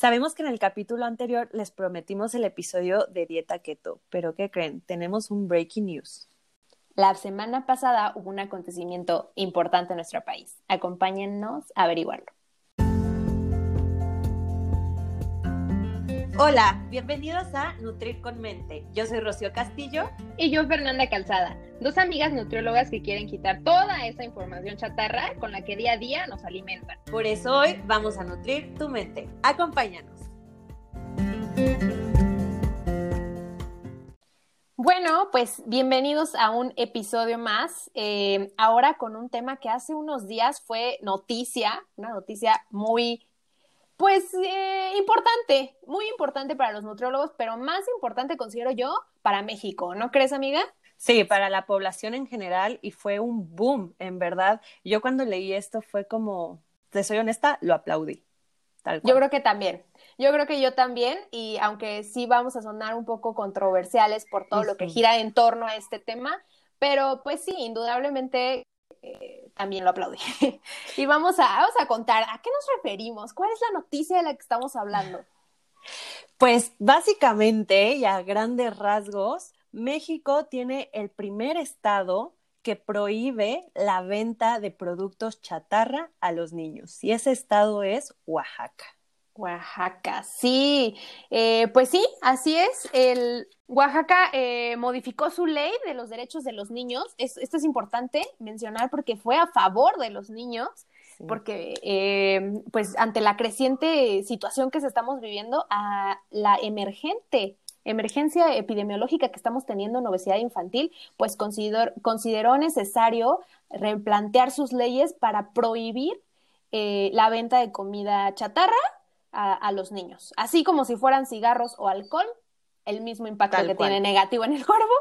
Sabemos que en el capítulo anterior les prometimos el episodio de dieta keto, pero ¿qué creen? Tenemos un breaking news. La semana pasada hubo un acontecimiento importante en nuestro país. Acompáñennos a averiguarlo. Hola, bienvenidos a Nutrir con Mente. Yo soy Rocío Castillo. Y yo Fernanda Calzada, dos amigas nutriólogas que quieren quitar toda esa información chatarra con la que día a día nos alimentan. Por eso hoy vamos a nutrir tu mente. Acompáñanos. Bueno, pues bienvenidos a un episodio más. Eh, ahora con un tema que hace unos días fue noticia, una noticia muy pues eh, importante, muy importante para los nutriólogos, pero más importante considero yo para México, ¿no crees, amiga? Sí, para la población en general y fue un boom, en verdad. Yo cuando leí esto fue como, te soy honesta, lo aplaudí. Tal Yo creo que también. Yo creo que yo también, y aunque sí vamos a sonar un poco controversiales por todo lo que gira en torno a este tema, pero pues sí, indudablemente eh, también lo aplaudí. y vamos a, vamos a contar, ¿a qué nos referimos? ¿Cuál es la noticia de la que estamos hablando? Pues básicamente y a grandes rasgos, México tiene el primer estado que prohíbe la venta de productos chatarra a los niños y ese estado es Oaxaca. Oaxaca, sí, eh, pues sí, así es. El Oaxaca eh, modificó su ley de los derechos de los niños. esto es importante mencionar porque fue a favor de los niños, porque eh, pues ante la creciente situación que se estamos viviendo, a la emergente emergencia epidemiológica que estamos teniendo en obesidad infantil, pues consideró necesario replantear sus leyes para prohibir la venta de comida chatarra a, los niños. Así como si fueran cigarros o alcohol, el mismo impacto que tiene negativo en el cuerpo,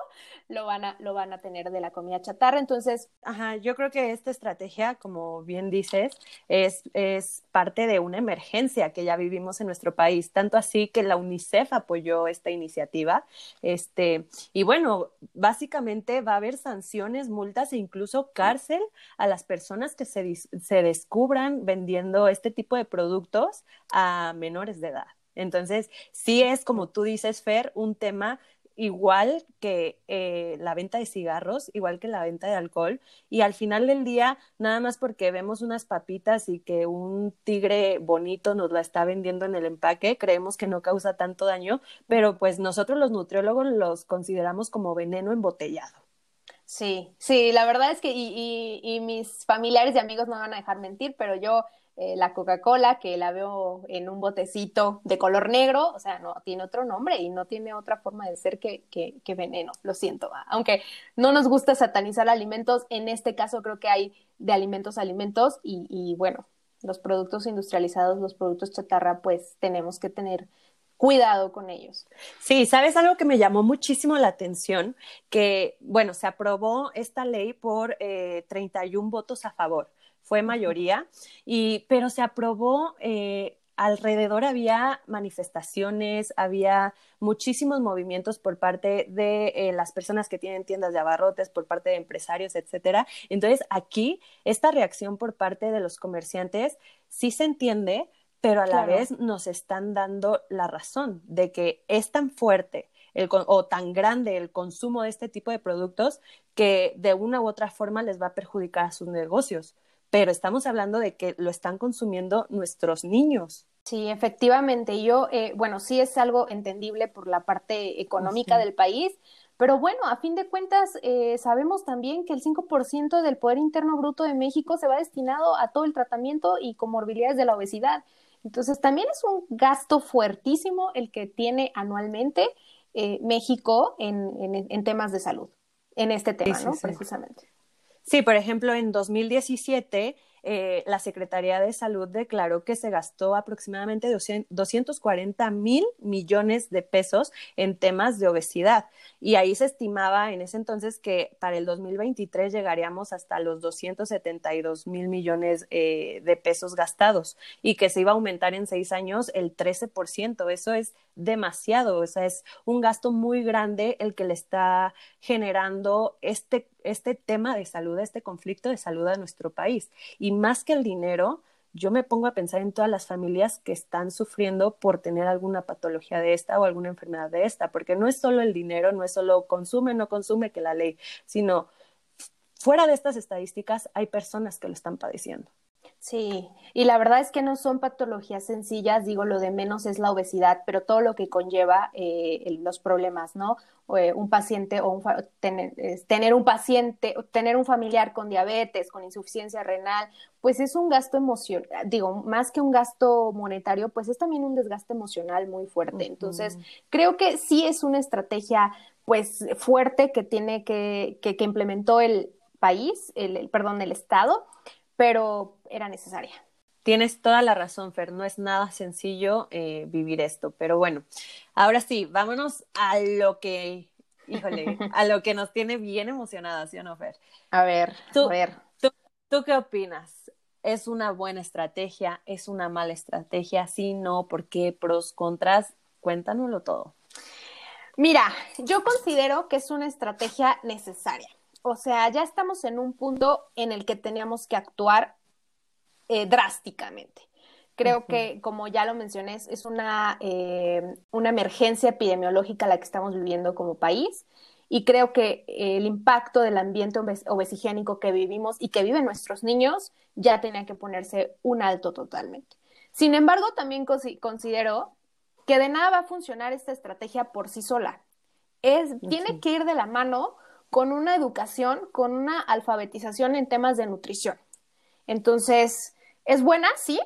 lo van a, lo van a tener de la comida chatarra. Entonces, ajá, yo creo que esta estrategia, como bien dices, es, es parte de una emergencia que ya vivimos en nuestro país, tanto así que la UNICEF apoyó esta iniciativa. Este, y bueno, básicamente va a haber sanciones, multas e incluso cárcel a las personas que se, se descubran vendiendo este tipo de productos a menores de edad. Entonces, sí es, como tú dices, Fer, un tema igual que eh, la venta de cigarros, igual que la venta de alcohol, y al final del día, nada más porque vemos unas papitas y que un tigre bonito nos la está vendiendo en el empaque, creemos que no causa tanto daño, pero pues nosotros los nutriólogos los consideramos como veneno embotellado. Sí, sí, la verdad es que, y, y mis familiares y amigos no van a dejar mentir, pero yo eh, la Coca-Cola, que la veo en un botecito de color negro, o sea, no tiene otro nombre y no tiene otra forma de ser que, que, veneno, lo siento. Aunque no nos gusta satanizar alimentos, en este caso creo que hay de alimentos a alimentos y, y bueno, los productos industrializados, los productos chatarra, pues tenemos que tener cuidado con ellos. Sí, sabes algo que me llamó muchísimo la atención, que bueno, se aprobó esta ley por eh, 31 votos a favor fue mayoría, y, pero se aprobó, eh, alrededor había manifestaciones, había muchísimos movimientos por parte de eh, las personas que tienen tiendas de abarrotes, por parte de empresarios, etcétera. Entonces, aquí, esta reacción por parte de los comerciantes sí se entiende, pero a la vez nos están dando la razón de que es tan fuerte el, o tan grande el consumo de este tipo de productos que de una u otra forma les va a perjudicar a sus negocios pero estamos hablando de que lo están consumiendo nuestros niños. Sí, efectivamente. Yo, eh, bueno, sí es algo entendible por la parte económica del país, pero bueno, a fin de cuentas, eh, sabemos también que el 5% del Poder Interno Bruto de México se va destinado a todo el tratamiento y comorbilidades de la obesidad. Entonces, también es un gasto fuertísimo el que tiene anualmente eh, México en, en, temas de salud, en este tema, ¿no? Precisamente. Sí, por ejemplo, en 2017 eh, la Secretaría de Salud declaró que se gastó aproximadamente 240 mil millones de pesos en temas de obesidad. Y ahí se estimaba en ese entonces que para el 2023 llegaríamos hasta los 272 mil millones eh, de pesos gastados y que se iba a aumentar en seis años el 13%. Eso es demasiado, o sea, es un gasto muy grande el que le está generando este, este tema de salud, este conflicto de salud a nuestro país. Y más que el dinero, yo me pongo a pensar en todas las familias que están sufriendo por tener alguna patología de esta o alguna enfermedad de esta, porque no es solo el dinero, no es solo consume, no consume que la ley, sino fuera de estas estadísticas hay personas que lo están padeciendo. Sí, y la verdad es que no son patologías sencillas, digo, lo de menos es la obesidad, pero todo lo que conlleva eh, los problemas, ¿no? Eh, un paciente o un tener, tener, un paciente, tener un familiar con diabetes, con insuficiencia renal, pues es un gasto emocional, digo, más que un gasto monetario, pues es también un desgaste emocional muy fuerte. Entonces, creo que sí es una estrategia, pues, fuerte que tiene que, que, que implementó el país, el, el, perdón, el Estado, pero era necesaria. Tienes toda la razón, Fer, no es nada sencillo eh, vivir esto, pero bueno, ahora sí, vámonos a lo que, híjole, a lo que nos tiene bien emocionadas, ¿sí o no, Fer? A ver, tú, a ver. Tú, ¿Tú qué opinas? ¿Es una buena estrategia? ¿Es una mala estrategia? Sí, no, ¿por qué? ¿Pros, contras? Cuéntanoslo todo. Mira, yo considero que es una estrategia necesaria o sea, ya estamos en un punto en el que teníamos que actuar eh, drásticamente. Creo uh -huh. que, como ya lo mencioné, es una, eh, una emergencia epidemiológica la que estamos viviendo como país y creo que el impacto del ambiente obes obesigénico que vivimos y que viven nuestros niños ya tenía que ponerse un alto totalmente. Sin embargo, también considero que de nada va a funcionar esta estrategia por sí sola. Es. Tiene que ir de la mano con una educación, con una alfabetización en temas de nutrición. Entonces, es buena, sí,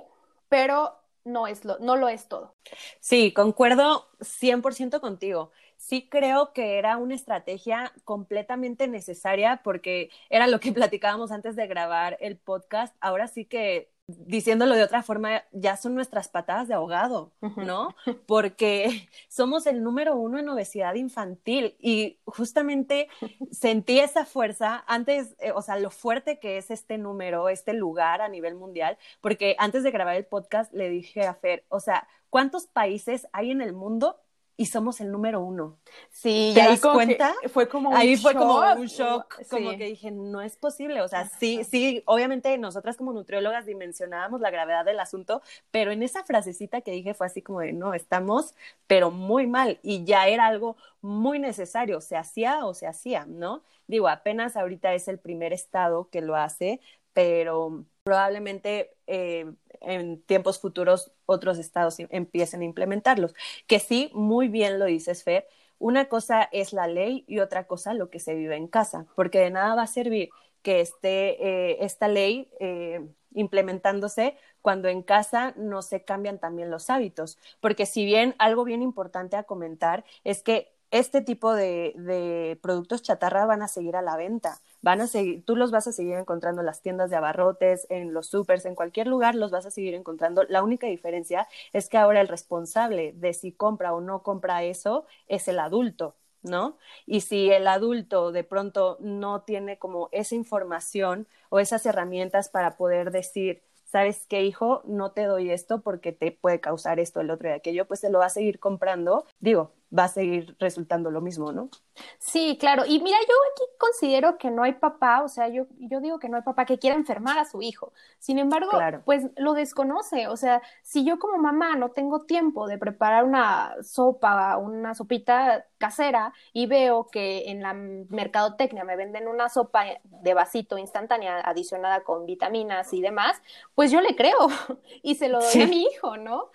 pero no, es lo, no lo es todo. Sí, concuerdo 100% contigo. Sí creo que era una estrategia completamente necesaria porque era lo que platicábamos antes de grabar el podcast. Ahora sí que diciéndolo de otra forma, ya son nuestras patadas de ahogado, ¿no? Porque somos el número uno en obesidad infantil y justamente sentí esa fuerza antes, eh, o sea, lo fuerte que es este número, este lugar a nivel mundial, porque antes de grabar el podcast le dije a Fer, o sea, ¿cuántos países hay en el mundo y somos el número uno. Sí, ¿te das cuenta? fue como un ahí shock. fue como un shock, sí. como que dije, no es posible, o sea, sí, sí, obviamente nosotras como nutriólogas dimensionábamos la gravedad del asunto, pero en esa frasecita que dije fue así como de, no, estamos, pero muy mal, y ya era algo muy necesario, se hacía o se hacía, ¿no? Digo, apenas ahorita es el primer estado que lo hace, pero probablemente eh, en tiempos futuros otros estados empiecen a implementarlos. Que sí, muy bien lo dices, Fer. Una cosa es la ley y otra cosa lo que se vive en casa, porque de nada va a servir que esté eh, esta ley eh, implementándose cuando en casa no se cambian también los hábitos. Porque si bien algo bien importante a comentar es que este tipo de, productos chatarra van a seguir a la venta. Van a seguir, tú los vas a seguir encontrando en las tiendas de abarrotes, en los supers, en cualquier lugar los vas a seguir encontrando. La única diferencia es que ahora el responsable de si compra o no compra eso es el adulto, ¿no? Y si el adulto de pronto no tiene como esa información o esas herramientas para poder decir, ¿sabes qué, hijo? No te doy esto porque te puede causar esto, el otro y aquello, pues se lo va a seguir comprando. Digo, va a seguir resultando lo mismo, ¿no? Sí, claro. Y mira, yo aquí considero que no hay papá, o sea, yo, yo digo que no hay papá que quiera enfermar a su hijo. Sin embargo, claro. pues lo desconoce. O sea, si yo como mamá no tengo tiempo de preparar una sopa, una sopita casera y veo que en la mercadotecnia me venden una sopa de vasito instantánea adicionada con vitaminas y demás, pues yo le creo y se lo doy sí. a mi hijo, ¿no?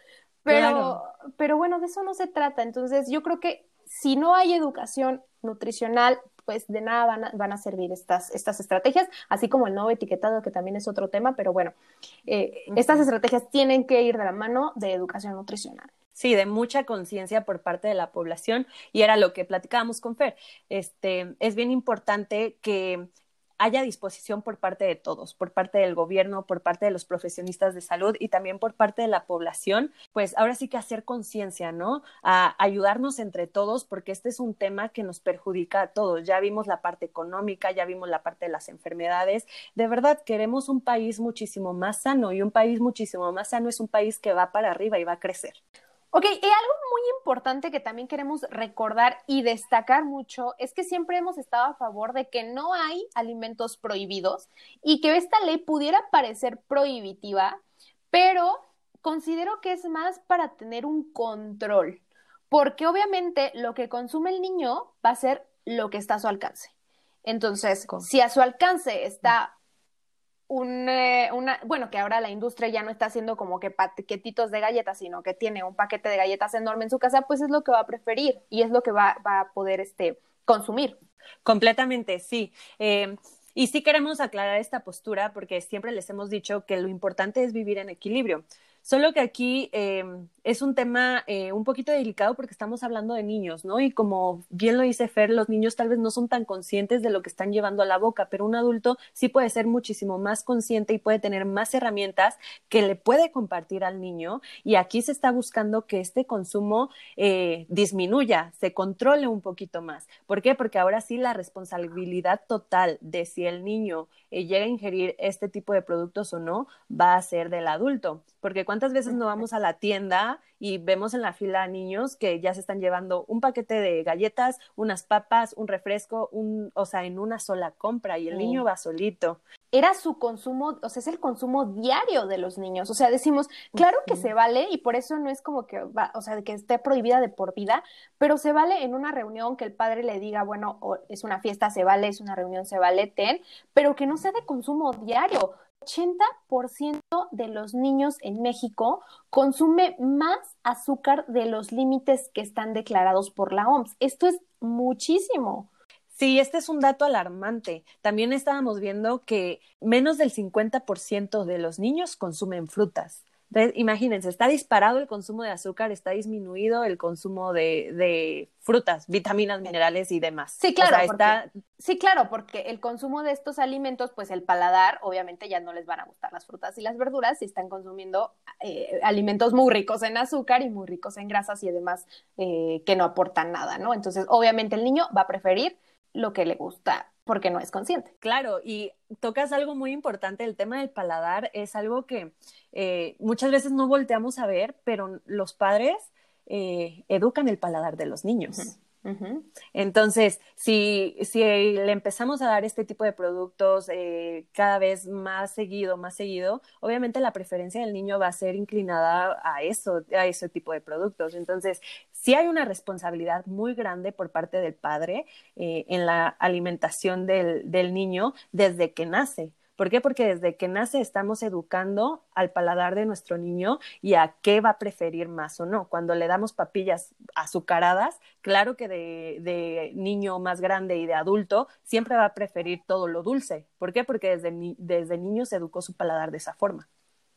Pero, claro. pero bueno, de eso no se trata. Entonces, yo creo que si no hay educación nutricional, pues de nada van a, van a servir estas, estas estrategias, así como el nuevo etiquetado, que también es otro tema, pero bueno, eh, uh -huh. estas estrategias tienen que ir de la mano de educación nutricional. Sí, de mucha conciencia por parte de la población y era lo que platicábamos con Fer. Este, es bien importante que haya disposición por parte de todos, por parte del gobierno, por parte de los profesionistas de salud y también por parte de la población, pues ahora sí que hacer conciencia, ¿no? A ayudarnos entre todos porque este es un tema que nos perjudica a todos. Ya vimos la parte económica, ya vimos la parte de las enfermedades. De verdad, queremos un país muchísimo más sano y un país muchísimo más sano es un país que va para arriba y va a crecer. Ok, y algo muy importante que también queremos recordar y destacar mucho es que siempre hemos estado a favor de que no hay alimentos prohibidos y que esta ley pudiera parecer prohibitiva, pero considero que es más para tener un control, porque obviamente lo que consume el niño va a ser lo que está a su alcance. Entonces, si a su alcance está un, eh, una, bueno, que ahora la industria ya no está haciendo como que paquetitos de galletas, sino que tiene un paquete de galletas enorme en su casa, pues es lo que va a preferir y es lo que va, va a poder este, consumir. Completamente, sí. Eh, y sí queremos aclarar esta postura porque siempre les hemos dicho que lo importante es vivir en equilibrio. Solo que aquí eh, es un tema eh, un poquito delicado porque estamos hablando de niños, ¿no? Y como bien lo dice Fer, los niños tal vez no son tan conscientes de lo que están llevando a la boca, pero un adulto sí puede ser muchísimo más consciente y puede tener más herramientas que le puede compartir al niño. Y aquí se está buscando que este consumo eh, disminuya, se controle un poquito más. ¿Por qué? Porque ahora sí la responsabilidad total de si el niño llega a ingerir este tipo de productos o no va a ser del adulto. Porque cuántas veces no vamos a la tienda y vemos en la fila niños que ya se están llevando un paquete de galletas, unas papas, un refresco, un, o sea, en una sola compra y el niño va solito. Era su consumo, o sea, es el consumo diario de los niños. O sea, decimos, claro que se vale y por eso no es como que va, o sea, que esté prohibida de por vida, pero se vale en una reunión que el padre le diga, bueno, es una fiesta, se vale, es una reunión, se vale, ten, pero que no sea de consumo diario. 80% de los niños en México consume más azúcar de los límites que están declarados por la OMS. Esto es muchísimo. Sí, este es un dato alarmante. También estábamos viendo que menos del 50% de los niños consumen frutas. Entonces, imagínense, está disparado el consumo de azúcar, está disminuido el consumo de, frutas, vitaminas, minerales y demás. Sí, claro. está... Sí, claro, porque el consumo de estos alimentos, pues el paladar, obviamente ya no les van a gustar las frutas y las verduras si están consumiendo eh, alimentos muy ricos en azúcar y muy ricos en grasas y demás eh, que no aportan nada, ¿no? Entonces, obviamente el niño va a preferir lo que le gusta porque no es consciente. Claro, y tocas algo muy importante, el tema del paladar es algo que eh, muchas veces no volteamos a ver, pero los padres eh, educan el paladar de los niños. Entonces, si, si, le empezamos a dar este tipo de productos eh, cada vez más seguido, más seguido, obviamente la preferencia del niño va a ser inclinada a eso, a ese tipo de productos. Entonces, sí hay una responsabilidad muy grande por parte del padre eh, en la alimentación del, del niño desde que nace. ¿Por qué? Porque desde que nace estamos educando al paladar de nuestro niño y a qué va a preferir más o no. Cuando le damos papillas azucaradas, claro que de, niño más grande y de adulto siempre va a preferir todo lo dulce. ¿Por qué? Porque desde, desde niño se educó su paladar de esa forma.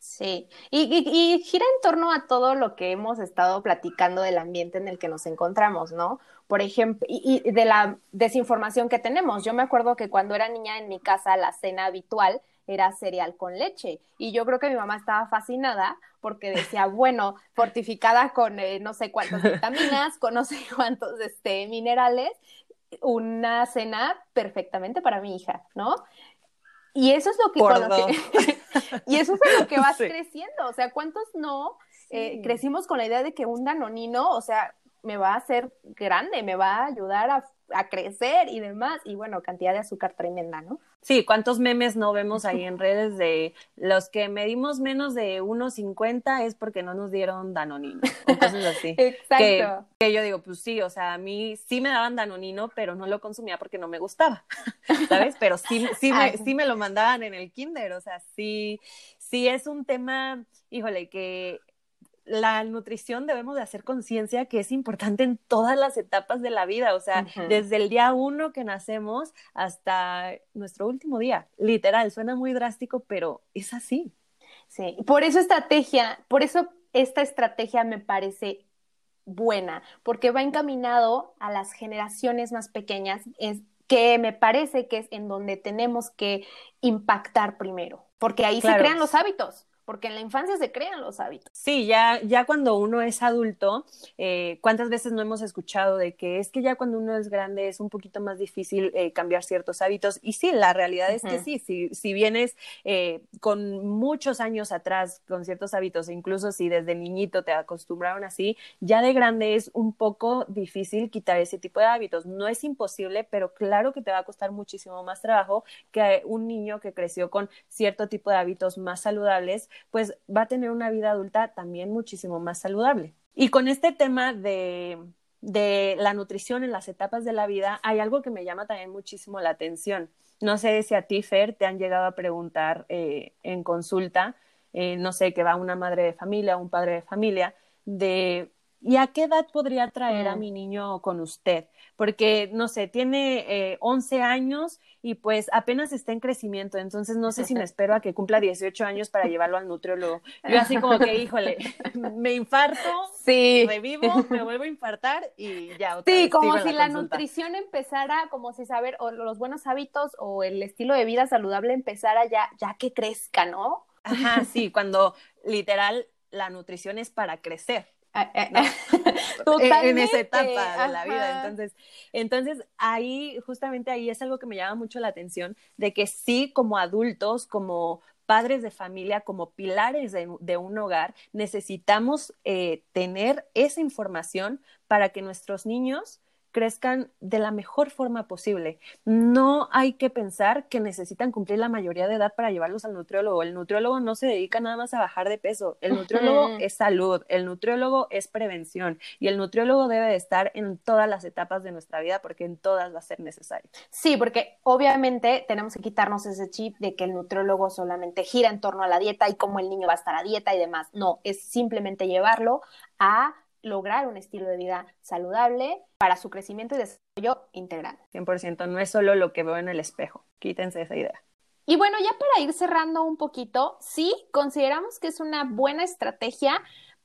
Sí, y, gira en torno a todo lo que hemos estado platicando del ambiente en el que nos encontramos, ¿no? Por ejemplo, y, de la desinformación que tenemos. Yo me acuerdo que cuando era niña en mi casa la cena habitual era cereal con leche y yo creo que mi mamá estaba fascinada porque decía, bueno, fortificada con eh, no sé cuántas vitaminas, con no sé cuántos este, minerales, una cena perfectamente para mi hija, ¿no? Y eso es lo que, y eso es lo que vas creciendo. O sea, ¿cuántos no eh, crecimos con la idea de que un danonino, o sea, me va a hacer grande, me va a ayudar a, a, crecer y demás. Y bueno, cantidad de azúcar tremenda, ¿no? Sí, ¿cuántos memes no vemos ahí en redes de los que medimos menos de 1,50 es porque no nos dieron danonino o cosas así? Exacto. Que, yo digo, pues sí, o sea, a mí sí me daban danonino, pero no lo consumía porque no me gustaba, ¿sabes? Pero sí, sí, me, sí me lo mandaban en el kinder, o sea, sí, sí es un tema, híjole, que la nutrición debemos de hacer conciencia que es importante en todas las etapas de la vida, o sea, desde el día uno que nacemos hasta nuestro último día. Literal, suena muy drástico, pero es así. Sí, por eso estrategia, por eso esta estrategia me parece buena, porque va encaminado a las generaciones más pequeñas, es que me parece que es en donde tenemos que impactar primero, porque ahí se crean los hábitos porque en la infancia se crean los hábitos. Sí, ya, ya cuando uno es adulto, eh, ¿cuántas veces no hemos escuchado de que es que ya cuando uno es grande es un poquito más difícil eh, cambiar ciertos hábitos? Y sí, la realidad es que sí, si, si vienes eh, con muchos años atrás con ciertos hábitos, e incluso si desde niñito te acostumbraron así, ya de grande es un poco difícil quitar ese tipo de hábitos. No es imposible, pero claro que te va a costar muchísimo más trabajo que un niño que creció con cierto tipo de hábitos más saludables pues va a tener una vida adulta también muchísimo más saludable. Y con este tema de, de la nutrición en las etapas de la vida, hay algo que me llama también muchísimo la atención. No sé si a ti, Fer, te han llegado a preguntar eh, en consulta, eh, no sé, que va una madre de familia o un padre de familia, de ¿y a qué edad podría traer a mi niño con usted? Porque, no sé, tiene eh, 11 años y pues apenas está en crecimiento, entonces no sé si me espero a que cumpla 18 años para llevarlo al nutriólogo. Yo así como que, híjole, me infarto, sí. revivo, me vuelvo a infartar y ya. Otra sí, como si la, nutrición empezara, como si saber, o los buenos hábitos o el estilo de vida saludable empezara ya, ya que crezca, ¿no? Ajá, sí, cuando literal la nutrición es para crecer. En esa etapa de la vida. Entonces, entonces, ahí, justamente ahí es algo que me llama mucho la atención, de que sí, como adultos, como padres de familia, como pilares de, un hogar, necesitamos eh, tener esa información para que nuestros niños crezcan de la mejor forma posible. No hay que pensar que necesitan cumplir la mayoría de edad para llevarlos al nutriólogo. El nutriólogo no se dedica nada más a bajar de peso. El nutriólogo es salud, el nutriólogo es prevención y el nutriólogo debe de estar en todas las etapas de nuestra vida porque en todas va a ser necesario. Sí, porque obviamente tenemos que quitarnos ese chip de que el nutriólogo solamente gira en torno a la dieta y cómo el niño va a estar a dieta y demás. No, es simplemente llevarlo a lograr un estilo de vida saludable para su crecimiento y desarrollo integral. 100%, no es solo lo que veo en el espejo, quítense esa idea. Y bueno, ya para ir cerrando un poquito, sí, consideramos que es una buena estrategia,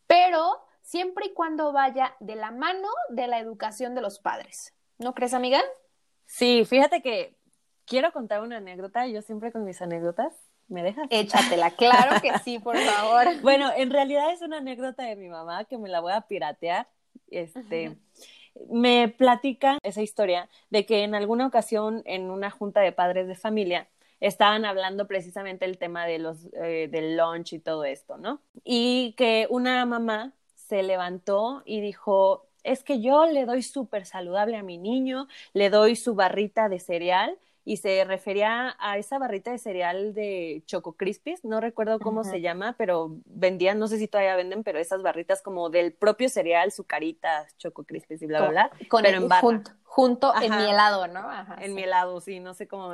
pero siempre y cuando vaya de la mano de la educación de los padres. ¿No crees, amiga? Sí, fíjate que quiero contar una anécdota, yo siempre con mis anécdotas ¿Me dejas? Échatela, claro que sí, por favor. bueno, en realidad es una anécdota de mi mamá que me la voy a piratear. Este, me platica esa historia de que en alguna ocasión en una junta de padres de familia estaban hablando precisamente el tema de los eh, del lunch y todo esto, ¿no? Y que una mamá se levantó y dijo, es que yo le doy súper saludable a mi niño, le doy su barrita de cereal y se refería a esa barrita de cereal de Choco Crispies, no recuerdo cómo se llama, pero vendían, no sé si todavía venden, pero esas barritas como del propio cereal, sucaritas, Choco Crispies y bla, bla, bla, con pero en barra. junto en mi helado, ¿no? en mi helado, sí, no sé cómo,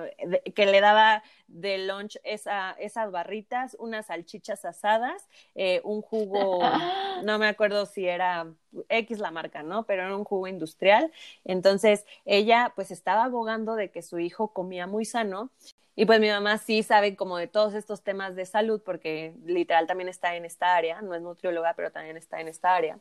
que le daba de lunch esa, esas barritas, unas salchichas asadas, eh, un jugo, no me acuerdo si era X la marca, ¿no? Pero era un jugo industrial. Entonces, ella pues estaba abogando de que su hijo comía muy sano y pues mi mamá sí sabe como de todos estos temas de salud, porque literal también está en esta área, no es nutrióloga, pero también está en esta área.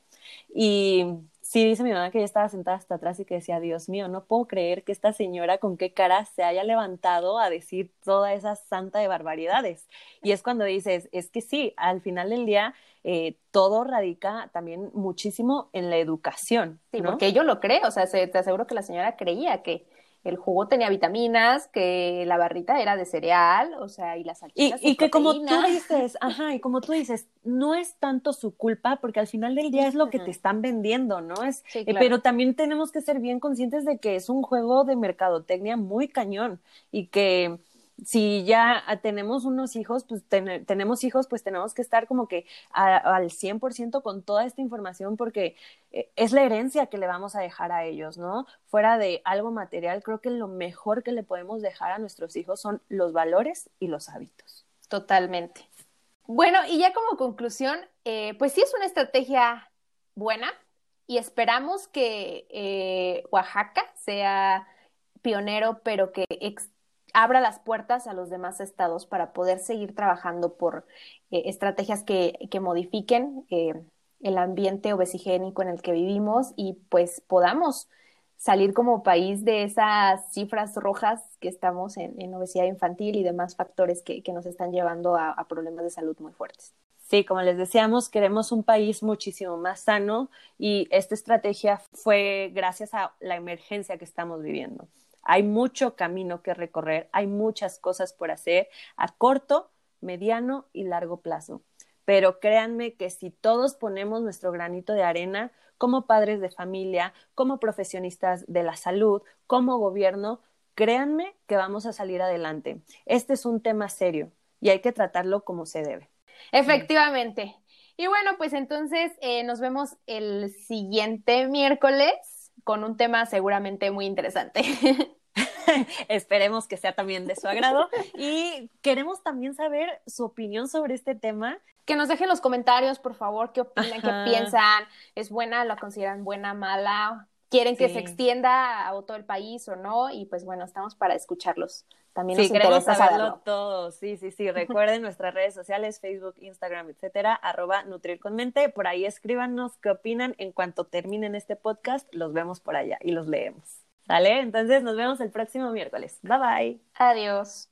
Y sí dice mi mamá que ella estaba sentada hasta atrás y que decía, Dios mío, no puedo creer que esta señora con qué cara se haya levantado a decir toda esa santa de barbaridades. Y es cuando dices, es que sí, al final del día eh, todo radica también muchísimo en la educación. Sí, porque yo lo creo, o sea, te aseguro que la señora creía que el jugo tenía vitaminas, que la barrita era de cereal, o sea, y las salchichas. Y, y que como tú dices, ajá, y como tú dices, no es tanto su culpa, porque al final del día es lo que te están vendiendo, ¿no? Es, eh, pero también tenemos que ser bien conscientes de que es un juego de mercadotecnia muy cañón y que si ya tenemos unos hijos, pues tenemos hijos, pues tenemos que estar como que al 100% con toda esta información porque eh, es la herencia que le vamos a dejar a ellos, ¿no? Fuera de algo material, creo que lo mejor que le podemos dejar a nuestros hijos son los valores y los hábitos. Totalmente. Bueno, y ya como conclusión, eh, pues sí es una estrategia buena y esperamos que eh, Oaxaca sea pionero, pero que abra las puertas a los demás estados para poder seguir trabajando por eh, estrategias que, que modifiquen eh, el ambiente obesigénico en el que vivimos y pues podamos salir como país de esas cifras rojas que estamos en, obesidad infantil y demás factores que, que nos están llevando a, a problemas de salud muy fuertes. Sí, como les decíamos, queremos un país muchísimo más sano y esta estrategia fue gracias a la emergencia que estamos viviendo. Hay mucho camino que recorrer, hay muchas cosas por hacer a corto, mediano y largo plazo. Pero créanme que si todos ponemos nuestro granito de arena, como padres de familia, como profesionistas de la salud, como gobierno, créanme que vamos a salir adelante. Este es un tema serio y hay que tratarlo como se debe. Efectivamente. Y bueno, pues entonces eh, nos vemos el siguiente miércoles con un tema seguramente muy interesante. Esperemos que sea también de su agrado. Y queremos también saber su opinión sobre este tema. Que nos dejen los comentarios, por favor, qué opinan, qué piensan. ¿Es buena? ¿La consideran buena, mala? ¿Quieren que se extienda a todo el país o no? Y pues bueno, estamos para escucharlos. También sí, queremos saberlo todo. Sí, sí, sí. Recuerden nuestras redes sociales, Facebook, Instagram, etcétera, arroba Nutrir con Mente. Por ahí escríbanos qué opinan. En cuanto terminen este podcast, los vemos por allá y los leemos. ¿Sale? Entonces nos vemos el próximo miércoles. Bye bye. Adiós.